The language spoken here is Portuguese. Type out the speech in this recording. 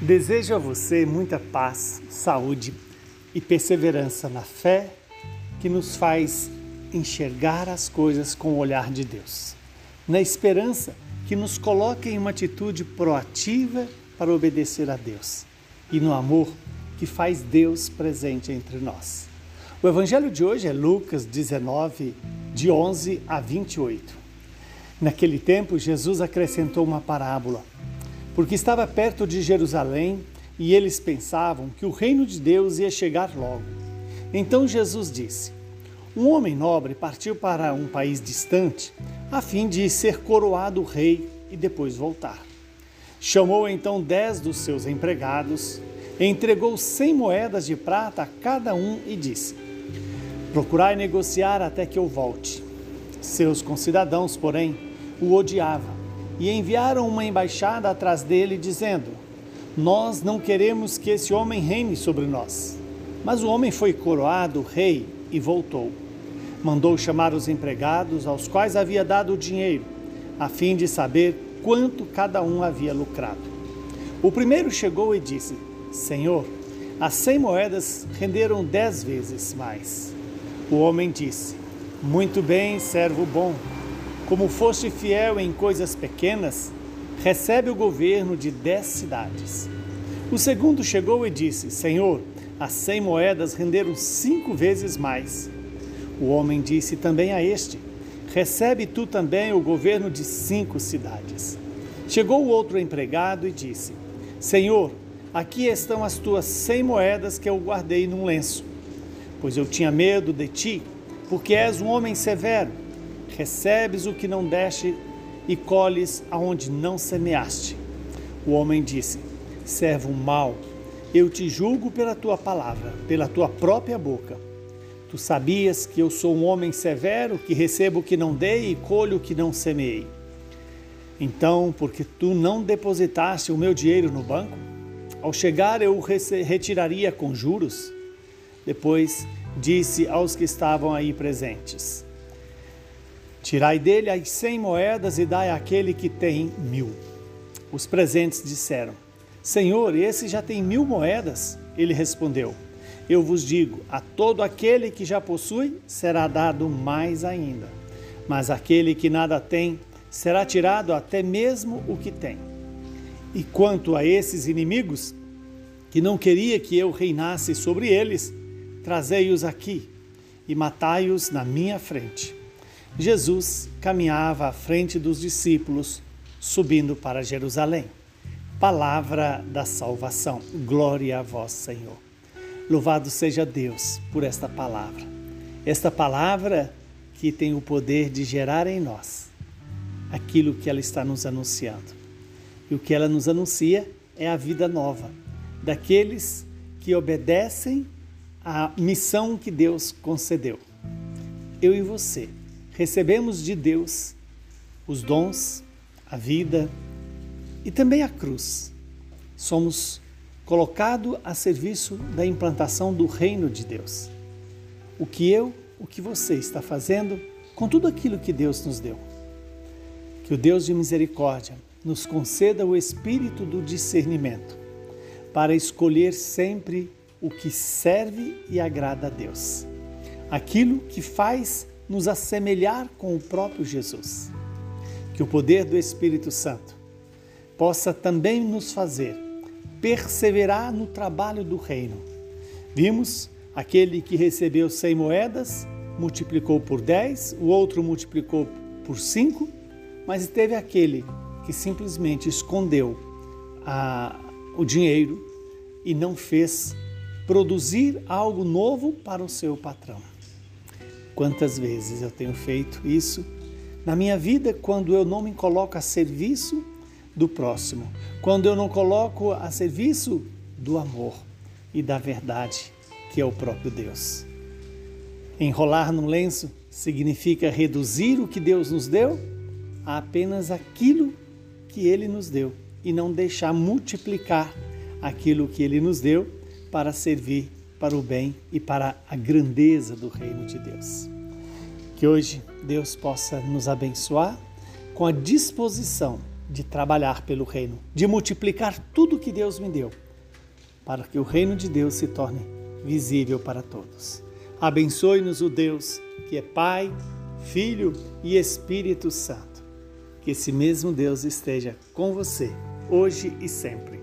Desejo a você muita paz, saúde e perseverança na fé que nos faz enxergar as coisas com o olhar de Deus. Na esperança que nos coloca em uma atitude proativa para obedecer a Deus. E no amor que faz Deus presente entre nós. O evangelho de hoje é Lucas 19, de 11 a 28. Naquele tempo, Jesus acrescentou uma parábola porque estava perto de Jerusalém e eles pensavam que o reino de Deus ia chegar logo. Então Jesus disse: Um homem nobre partiu para um país distante a fim de ser coroado rei e depois voltar. Chamou então dez dos seus empregados, entregou cem moedas de prata a cada um e disse: Procurai negociar até que eu volte. Seus concidadãos, porém, o odiavam e enviaram uma embaixada atrás dele, dizendo: Nós não queremos que esse homem reine sobre nós. Mas o homem foi coroado rei e voltou. Mandou chamar os empregados, aos quais havia dado o dinheiro, a fim de saber quanto cada um havia lucrado. O primeiro chegou e disse: Senhor, as cem moedas renderam dez vezes mais. O homem disse: Muito bem, servo bom como foste fiel em coisas pequenas, recebe o governo de dez cidades. O segundo chegou e disse: Senhor, as cem moedas renderam cinco vezes mais. O homem disse também a este: Recebe tu também o governo de cinco cidades. Chegou o outro empregado e disse: Senhor, aqui estão as tuas cem moedas que eu guardei num lenço. Pois eu tinha medo de ti, porque és um homem severo recebes o que não deste e colhes aonde não semeaste. O homem disse: Servo mau, eu te julgo pela tua palavra, pela tua própria boca. Tu sabias que eu sou um homem severo, que recebo o que não dei e colho o que não semeei. Então, porque tu não depositaste o meu dinheiro no banco, ao chegar eu o retiraria com juros. Depois disse aos que estavam aí presentes: Tirai dele as cem moedas e dai àquele que tem mil. Os presentes disseram: Senhor, esse já tem mil moedas. Ele respondeu: Eu vos digo: a todo aquele que já possui será dado mais ainda. Mas aquele que nada tem será tirado até mesmo o que tem. E quanto a esses inimigos, que não queria que eu reinasse sobre eles, trazei-os aqui e matai-os na minha frente. Jesus caminhava à frente dos discípulos, subindo para Jerusalém. Palavra da salvação. Glória a vós, Senhor. Louvado seja Deus por esta palavra. Esta palavra que tem o poder de gerar em nós aquilo que ela está nos anunciando. E o que ela nos anuncia é a vida nova daqueles que obedecem à missão que Deus concedeu. Eu e você recebemos de Deus os dons, a vida e também a cruz. Somos colocados a serviço da implantação do reino de Deus. O que eu, o que você está fazendo com tudo aquilo que Deus nos deu. Que o Deus de misericórdia nos conceda o espírito do discernimento para escolher sempre o que serve e agrada a Deus. Aquilo que faz nos assemelhar com o próprio Jesus. Que o poder do Espírito Santo possa também nos fazer perseverar no trabalho do reino. Vimos aquele que recebeu cem moedas, multiplicou por dez, o outro multiplicou por cinco, mas teve aquele que simplesmente escondeu a, o dinheiro e não fez produzir algo novo para o seu patrão. Quantas vezes eu tenho feito isso na minha vida quando eu não me coloco a serviço do próximo, quando eu não coloco a serviço do amor e da verdade, que é o próprio Deus. Enrolar no lenço significa reduzir o que Deus nos deu a apenas aquilo que Ele nos deu e não deixar multiplicar aquilo que Ele nos deu para servir para o bem e para a grandeza do reino de Deus. Que hoje Deus possa nos abençoar com a disposição de trabalhar pelo reino, de multiplicar tudo que Deus me deu, para que o reino de Deus se torne visível para todos. Abençoe-nos o Deus que é Pai, Filho e Espírito Santo. Que esse mesmo Deus esteja com você, hoje e sempre.